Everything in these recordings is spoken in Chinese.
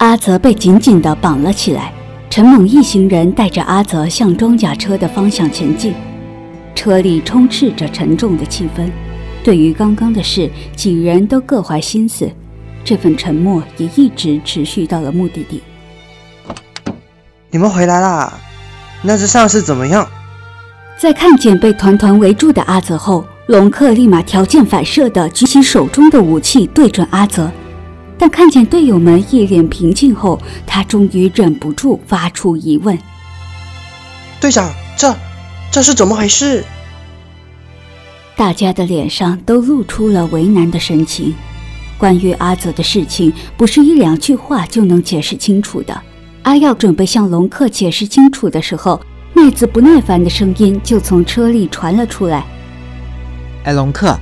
阿泽被紧紧地绑了起来。陈猛一行人带着阿泽向装甲车的方向前进，车里充斥着沉重的气氛。对于刚刚的事，几人都各怀心思，这份沉默也一直持续到了目的地。你们回来啦？那只丧尸怎么样？在看见被团团围住的阿泽后，龙克立马条件反射地举起手中的武器对准阿泽。但看见队友们一脸平静后，他终于忍不住发出疑问：“队长，这这是怎么回事？”大家的脸上都露出了为难的神情。关于阿泽的事情，不是一两句话就能解释清楚的。阿耀准备向龙克解释清楚的时候，麦子不耐烦的声音就从车里传了出来：“哎，龙克，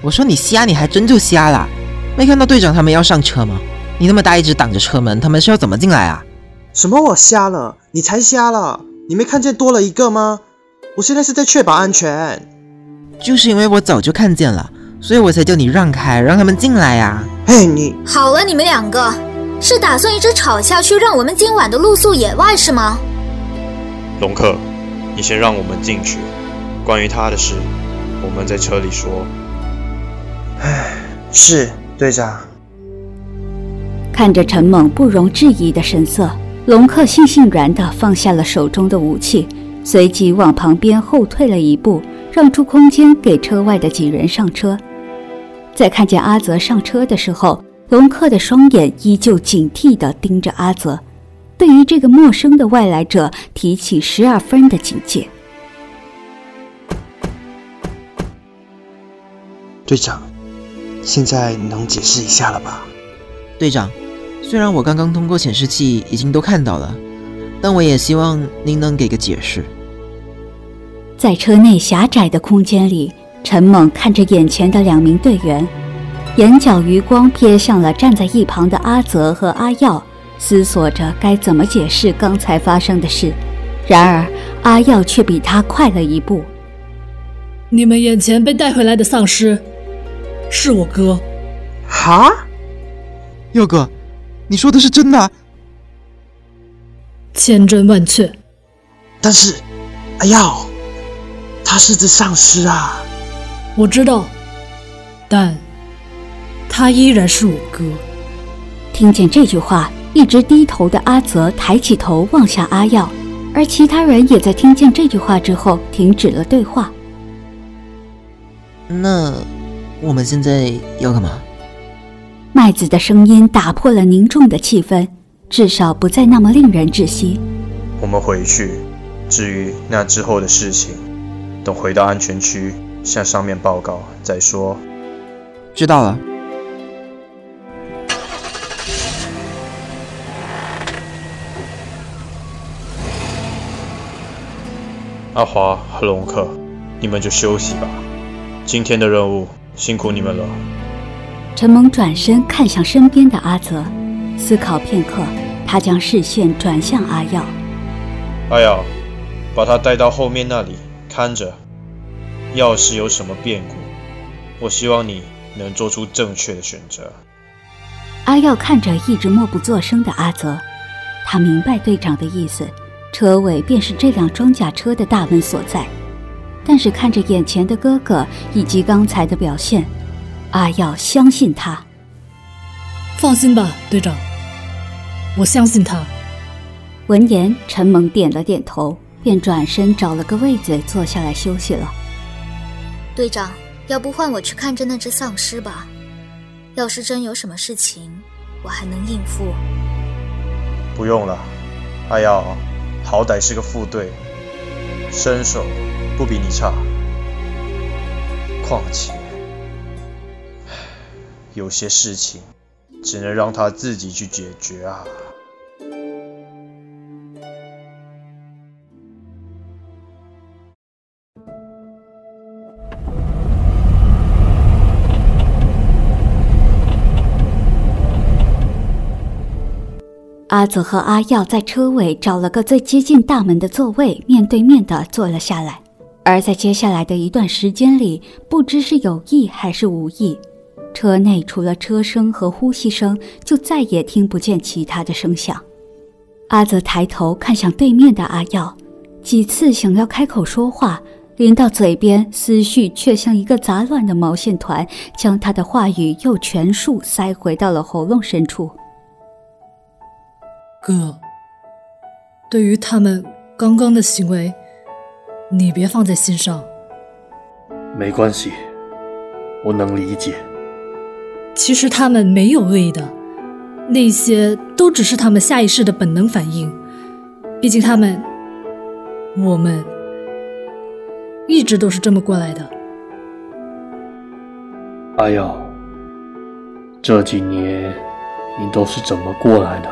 我说你瞎，你还真就瞎了。”没看到队长他们要上车吗？你那么大一直挡着车门，他们是要怎么进来啊？什么我瞎了？你才瞎了！你没看见多了一个吗？我现在是在确保安全。就是因为我早就看见了，所以我才叫你让开，让他们进来呀。嘿，你好了，你们两个是打算一直吵下去，让我们今晚的露宿野外是吗？龙克，你先让我们进去，关于他的事，我们在车里说。唉，是。队长看着陈猛不容置疑的神色，龙克悻悻然地放下了手中的武器，随即往旁边后退了一步，让出空间给车外的几人上车。在看见阿泽上车的时候，龙克的双眼依旧警惕地盯着阿泽，对于这个陌生的外来者提起十二分的警戒。队长。现在能解释一下了吧，队长？虽然我刚刚通过显示器已经都看到了，但我也希望您能给个解释。在车内狭窄的空间里，陈猛看着眼前的两名队员，眼角余光瞥向了站在一旁的阿泽和阿耀，思索着该怎么解释刚才发生的事。然而，阿耀却比他快了一步。你们眼前被带回来的丧尸。是我哥，哈，耀哥，你说的是真的？千真万确。但是，阿耀，他是只丧尸啊！我知道，但他依然是我哥。听见这句话，一直低头的阿泽抬起头望向阿耀，而其他人也在听见这句话之后停止了对话。那。我们现在要干嘛？麦子的声音打破了凝重的气氛，至少不再那么令人窒息。我们回去，至于那之后的事情，等回到安全区向上面报告再说。知道了。阿华和龙克，你们就休息吧。今天的任务。辛苦你们了。陈萌转身看向身边的阿泽，思考片刻，他将视线转向阿耀。阿耀，把他带到后面那里看着。要是有什么变故，我希望你能做出正确的选择。阿耀看着一直默不作声的阿泽，他明白队长的意思，车尾便是这辆装甲车的大门所在。但是看着眼前的哥哥以及刚才的表现，阿耀相信他。放心吧，队长，我相信他。闻言，陈猛点了点头，便转身找了个位子坐下来休息了。队长，要不换我去看着那只丧尸吧？要是真有什么事情，我还能应付。不用了，阿耀好歹是个副队，身手。不比你差，况且有些事情只能让他自己去解决啊。阿泽和阿耀在车尾找了个最接近大门的座位，面对面的坐了下来。而在接下来的一段时间里，不知是有意还是无意，车内除了车声和呼吸声，就再也听不见其他的声响。阿泽抬头看向对面的阿耀，几次想要开口说话，临到嘴边，思绪却像一个杂乱的毛线团，将他的话语又全数塞回到了喉咙深处。哥，对于他们刚刚的行为，你别放在心上。没关系，我能理解。其实他们没有恶意的。那些都只是他们下意识的本能反应，毕竟他们，我们一直都是这么过来的。阿耀，这几年你都是怎么过来的？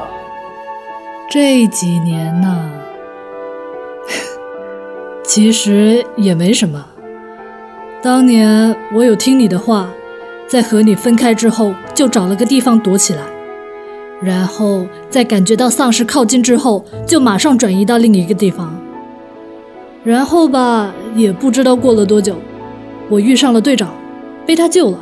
这几年呢，其实也没什么。当年我有听你的话，在和你分开之后，就找了个地方躲起来。然后在感觉到丧尸靠近之后，就马上转移到另一个地方。然后吧，也不知道过了多久，我遇上了队长，被他救了。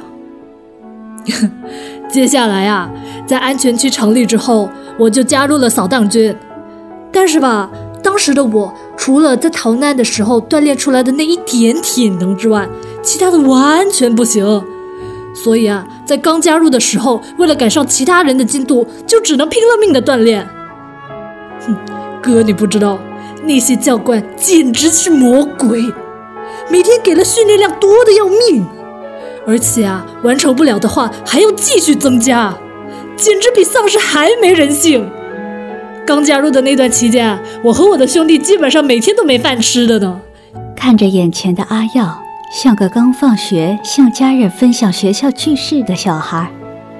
接下来啊，在安全区成立之后，我就加入了扫荡军。但是吧，当时的我除了在逃难的时候锻炼出来的那一点体能之外，其他的完全不行。所以啊，在刚加入的时候，为了赶上其他人的进度，就只能拼了命的锻炼。哼，哥，你不知道，那些教官简直是魔鬼，每天给了训练量多的要命，而且啊，完成不了的话还要继续增加，简直比丧尸还没人性。刚加入的那段期间，我和我的兄弟基本上每天都没饭吃的呢。看着眼前的阿耀。像个刚放学向家人分享学校趣事的小孩，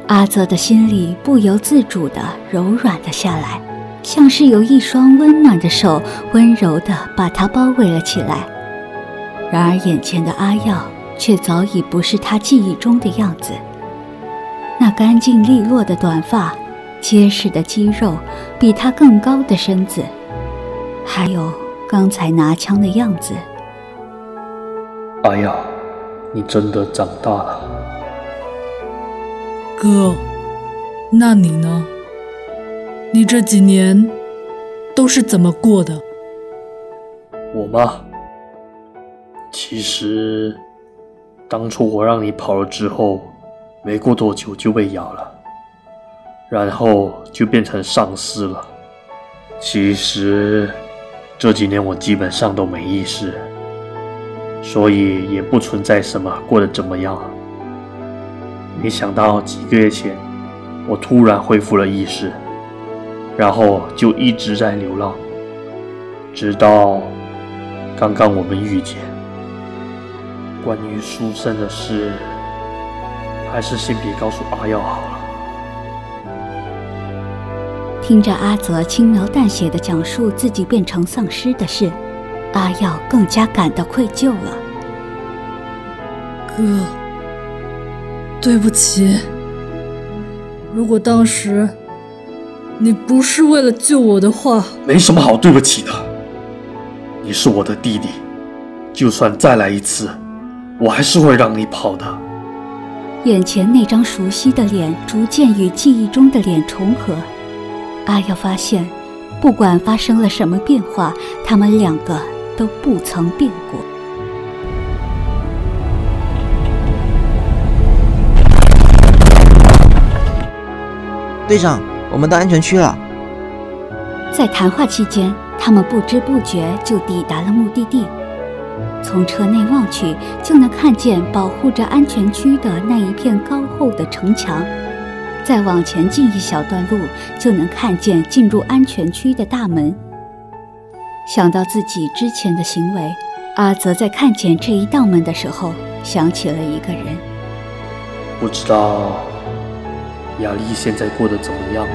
阿泽的心里不由自主地柔软了下来，像是有一双温暖的手温柔地把他包围了起来。然而，眼前的阿耀却早已不是他记忆中的样子。那干净利落的短发，结实的肌肉，比他更高的身子，还有刚才拿枪的样子。阿耀，你真的长大了，哥。那你呢？你这几年都是怎么过的？我吗？其实，当初我让你跑了之后，没过多久就被咬了，然后就变成丧尸了。其实，这几年我基本上都没意识。所以也不存在什么过得怎么样。没想到几个月前，我突然恢复了意识，然后就一直在流浪，直到刚刚我们遇见。关于书生的事，还是先别告诉阿耀好了。听着阿泽轻描淡写的讲述自己变成丧尸的事。阿耀更加感到愧疚了，哥，对不起。如果当时你不是为了救我的话，没什么好对不起的。你是我的弟弟，就算再来一次，我还是会让你跑的。眼前那张熟悉的脸逐渐与记忆中的脸重合，阿耀发现，不管发生了什么变化，他们两个。都不曾变过。队长，我们到安全区了。在谈话期间，他们不知不觉就抵达了目的地。从车内望去，就能看见保护着安全区的那一片高厚的城墙。再往前进一小段路，就能看见进入安全区的大门。想到自己之前的行为，阿泽在看见这一道门的时候，想起了一个人。不知道雅丽现在过得怎么样？